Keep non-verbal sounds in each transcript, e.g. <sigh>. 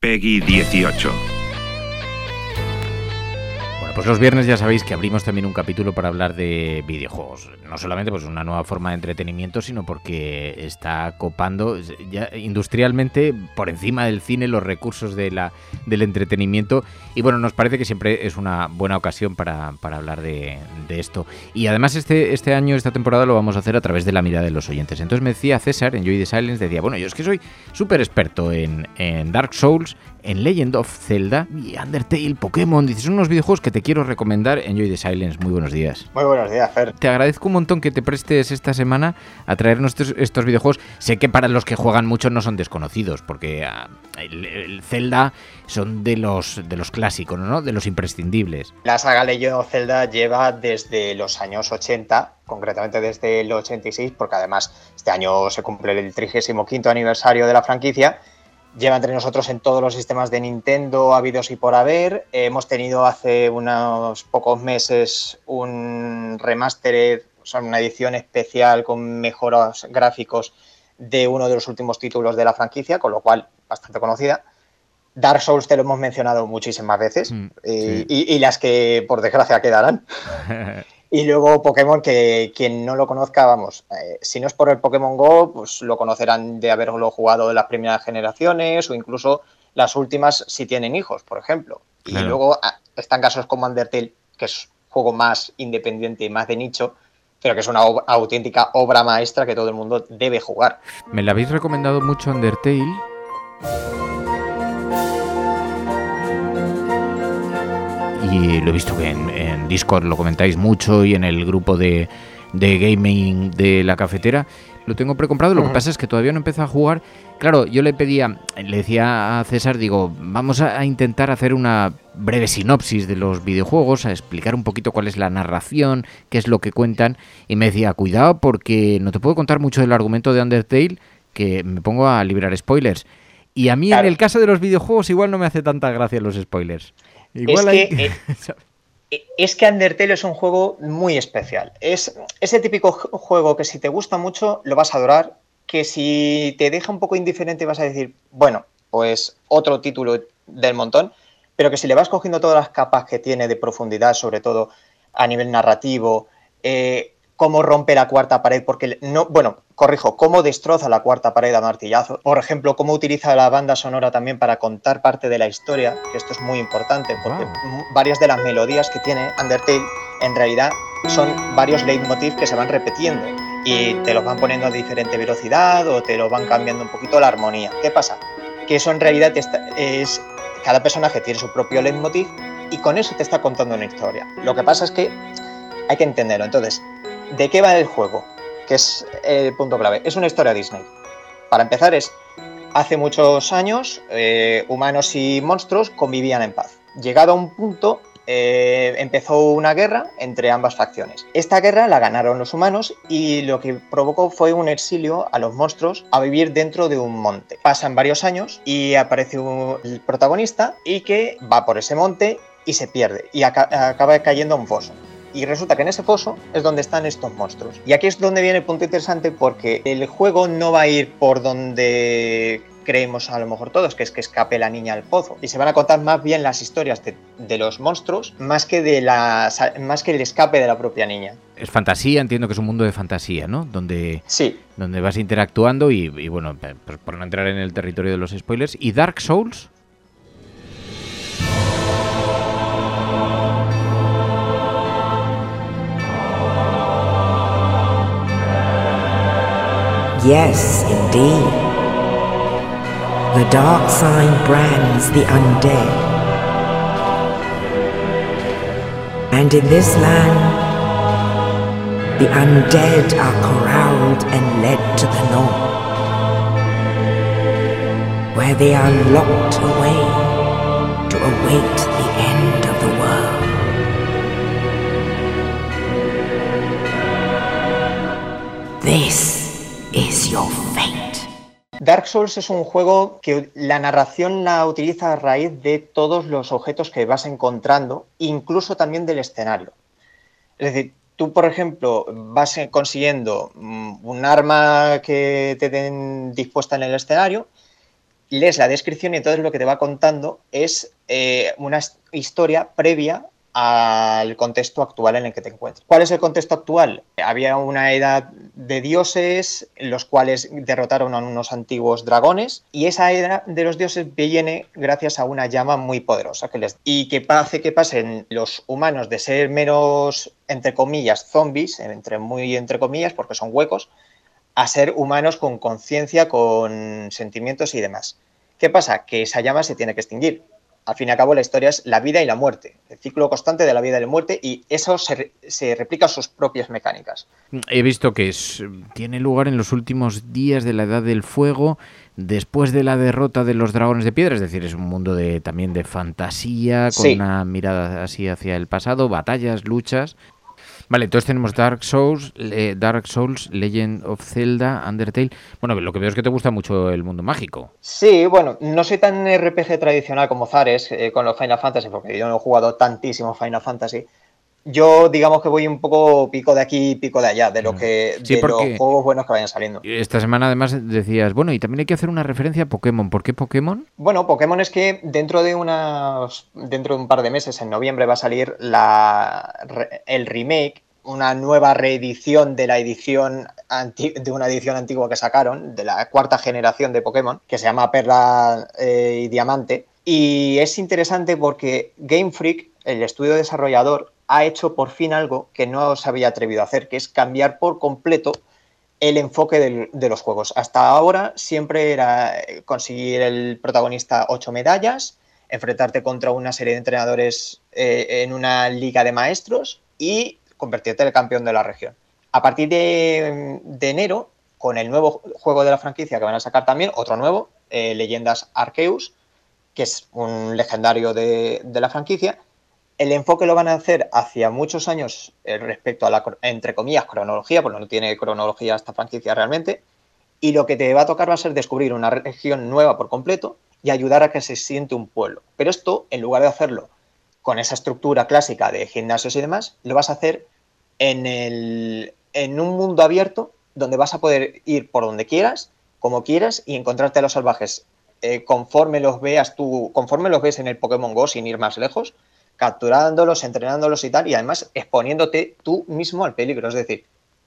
Peggy 18. Pues los viernes ya sabéis que abrimos también un capítulo para hablar de videojuegos. No solamente pues una nueva forma de entretenimiento, sino porque está copando ya industrialmente por encima del cine los recursos de la, del entretenimiento. Y bueno, nos parece que siempre es una buena ocasión para, para hablar de, de, esto. Y además este, este año, esta temporada, lo vamos a hacer a través de la mirada de los oyentes. Entonces me decía César en Joy the Silence, decía, bueno, yo es que soy súper experto en, en Dark Souls en Legend of Zelda y Undertale, Pokémon. Dices, son unos videojuegos que te quiero recomendar. Enjoy the Silence. Muy buenos días. Muy buenos días, Fer. Te agradezco un montón que te prestes esta semana a traernos estos, estos videojuegos. Sé que para los que juegan mucho no son desconocidos, porque uh, el, el, Zelda son de los, de los clásicos, ¿no? De los imprescindibles. La saga Legend of Zelda lleva desde los años 80 concretamente desde el 86, porque además este año se cumple el 35 aniversario de la franquicia lleva entre nosotros en todos los sistemas de Nintendo habidos y por haber. hemos tenido hace unos pocos meses un remastered, o sea, una edición especial con mejoras gráficos de uno de los últimos títulos de la franquicia, con lo cual bastante conocida. Dark Souls te lo hemos mencionado muchísimas veces mm, sí. y, y, las que por desgracia quedarán. <laughs> Y luego Pokémon, que quien no lo conozca, vamos, eh, si no es por el Pokémon Go, pues lo conocerán de haberlo jugado de las primeras generaciones o incluso las últimas si tienen hijos, por ejemplo. Claro. Y luego ah, están casos como Undertale, que es un juego más independiente y más de nicho, pero que es una ob auténtica obra maestra que todo el mundo debe jugar. Me la habéis recomendado mucho Undertale. Y lo he visto que en, en, Discord lo comentáis mucho y en el grupo de, de gaming de la cafetera. Lo tengo precomprado, lo uh -huh. que pasa es que todavía no empezado a jugar. Claro, yo le pedía, le decía a César, digo, vamos a intentar hacer una breve sinopsis de los videojuegos, a explicar un poquito cuál es la narración, qué es lo que cuentan. Y me decía, cuidado porque no te puedo contar mucho del argumento de Undertale, que me pongo a liberar spoilers. Y a mí claro. en el caso de los videojuegos igual no me hace tanta gracia los spoilers. Igual es hay... que, eh, <laughs> es que Undertale es un juego muy especial. Es ese típico juego que si te gusta mucho lo vas a adorar, que si te deja un poco indiferente vas a decir, bueno, pues otro título del montón, pero que si le vas cogiendo todas las capas que tiene de profundidad, sobre todo a nivel narrativo, eh, cómo rompe la cuarta pared, porque no, bueno, corrijo, cómo destroza la cuarta pared a martillazo. Por ejemplo, cómo utiliza la banda sonora también para contar parte de la historia, que esto es muy importante, porque wow. varias de las melodías que tiene Undertale en realidad son varios leitmotiv que se van repitiendo y te los van poniendo a diferente velocidad o te lo van cambiando un poquito la armonía. ¿Qué pasa? Que eso en realidad es cada personaje tiene su propio leitmotiv y con eso te está contando una historia. Lo que pasa es que hay que entenderlo. Entonces, ¿de qué va el juego? Que es el punto clave. Es una historia Disney. Para empezar, es hace muchos años, eh, humanos y monstruos convivían en paz. Llegado a un punto, eh, empezó una guerra entre ambas facciones. Esta guerra la ganaron los humanos y lo que provocó fue un exilio a los monstruos a vivir dentro de un monte. Pasan varios años y aparece un, protagonista y que va por ese monte y se pierde y acaba cayendo a un foso. Y resulta que en ese foso es donde están estos monstruos. Y aquí es donde viene el punto interesante porque el juego no va a ir por donde creemos a lo mejor todos, que es que escape la niña al pozo. Y se van a contar más bien las historias de, de los monstruos más que, de la, más que el escape de la propia niña. Es fantasía, entiendo que es un mundo de fantasía, ¿no? Donde, sí. donde vas interactuando y, y bueno, por, por no entrar en el territorio de los spoilers. ¿Y Dark Souls? Yes, indeed. The dark sign brands the undead. And in this land, the undead are corralled and led to the north, where they are locked away to await the end of the world. This fate. Dark Souls es un juego que la narración la utiliza a raíz de todos los objetos que vas encontrando, incluso también del escenario. Es decir, tú, por ejemplo, vas consiguiendo mm, un arma que te den dispuesta en el escenario, lees la descripción y entonces lo que te va contando es eh, una historia previa al contexto actual en el que te encuentras. ¿Cuál es el contexto actual? Había una edad de dioses, los cuales derrotaron a unos antiguos dragones, y esa edad de los dioses viene gracias a una llama muy poderosa que les y que hace que pasen los humanos de ser menos, entre comillas, zombies, entre muy entre comillas, porque son huecos, a ser humanos con conciencia, con sentimientos y demás. ¿Qué pasa? Que esa llama se tiene que extinguir al fin y al cabo la historia es la vida y la muerte, el ciclo constante de la vida y la muerte y eso se, se replica sus propias mecánicas. He visto que es, tiene lugar en los últimos días de la Edad del Fuego, después de la derrota de los dragones de piedra, es decir, es un mundo de, también de fantasía, con Sí. una mirada así hacia el pasado, batallas, luchas. Vale, entonces tenemos Dark Souls, Dark Souls, Legend of Zelda, Undertale. Bueno, lo que veo es que te gusta mucho el mundo mágico. Sí, bueno, no soy tan RPG tradicional como Zares eh, con los Final Fantasy, porque yo no he jugado tantísimo Final Fantasy. Yo, digamos que voy un poco pico de aquí, pico de allá, de lo que. Sí, de los juegos buenos que vayan saliendo. Esta semana además decías, bueno, y también hay que hacer una referencia a Pokémon. ¿Por qué Pokémon? Bueno, Pokémon es que dentro de unas, dentro de un par de meses, en noviembre, va a salir la, el remake, una nueva reedición de la edición de una edición antigua que sacaron, de la cuarta generación de Pokémon, que se llama Perla eh, y Diamante. Y es interesante porque Game Freak, el estudio desarrollador, ha hecho por fin algo que no se había atrevido a hacer, que es cambiar por completo el enfoque de los juegos. Hasta ahora siempre era eh, conseguir el protagonista ocho medallas, enfrentarte contra una serie de entrenadores eh, en una liga de maestros y convertirte en el campeón de la región. A partir de, enero, con el nuevo juego de la franquicia que van a sacar también, otro nuevo, eh, Leyendas Arceus, que es un legendario de la franquicia, el enfoque lo van a hacer hacia muchos años eh, respecto a la, entre comillas, cronología, porque no tiene cronología esta franquicia realmente, y lo que te va a tocar va a ser descubrir una región nueva por completo y ayudar a que se siente un pueblo. Pero esto, en lugar de hacerlo con esa estructura clásica de gimnasios y demás, lo vas a hacer en, el, en un mundo abierto donde vas a poder ir por donde quieras, como quieras, y encontrarte a los salvajes eh, conforme los veas tú, conforme los ves en el Pokémon Go sin ir más lejos, capturándolos, entrenándolos y tal, y además exponiéndote tú mismo al peligro. Es decir,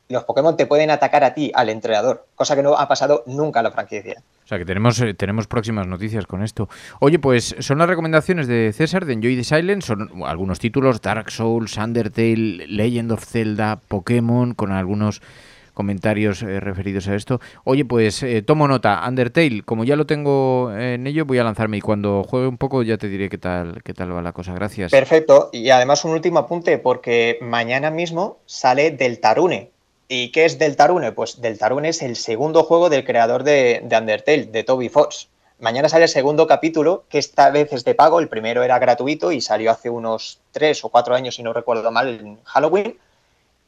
los Pokémon te pueden atacar a ti, al entrenador, cosa que no ha pasado nunca en la franquicia. O sea que tenemos, eh, tenemos próximas noticias con esto. Oye, pues son las recomendaciones de César de Enjoy the Silence. Son algunos títulos: Dark Souls, Undertale, Legend of Zelda, Pokémon, con algunos comentarios eh, referidos a esto. Oye, pues eh, tomo nota. Undertale, como ya lo tengo en ello, voy a lanzarme y cuando juegue un poco ya te diré qué tal, qué tal va la cosa. Gracias. Perfecto. Y además un último apunte, porque mañana mismo sale Deltarune. ¿Y qué es Deltarune? Pues Deltarune es el segundo juego del creador de, de Undertale, de Toby Fox. Mañana sale el segundo capítulo, que esta vez es de pago. El primero era gratuito y salió hace unos tres o cuatro años, si no recuerdo mal, en Halloween.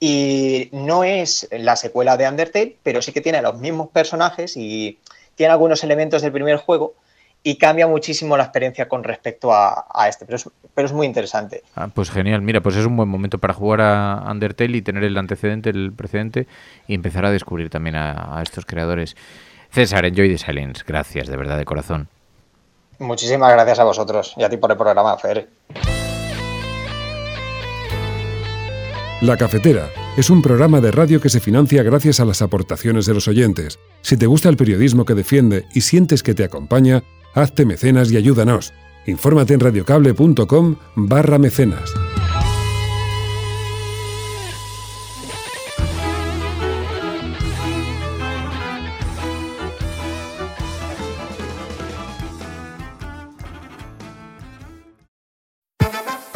Y no es la secuela de Undertale, pero sí que tiene los mismos personajes y tiene algunos elementos del primer juego y cambia muchísimo la experiencia con respecto a, a este, pero es, pero es muy interesante. Ah, pues genial, mira, pues es un buen momento para jugar a Undertale y tener el antecedente, el precedente y empezar a descubrir también a, a estos creadores. César, Enjoy the Silence, gracias, de verdad, de corazón. Muchísimas gracias a vosotros y a ti por el programa, Fer. La Cafetera es un programa de radio que se financia gracias a las aportaciones de los oyentes. Si te gusta el periodismo que defiende y sientes que te acompaña, hazte mecenas y ayúdanos. Infórmate en radiocable.com barra mecenas.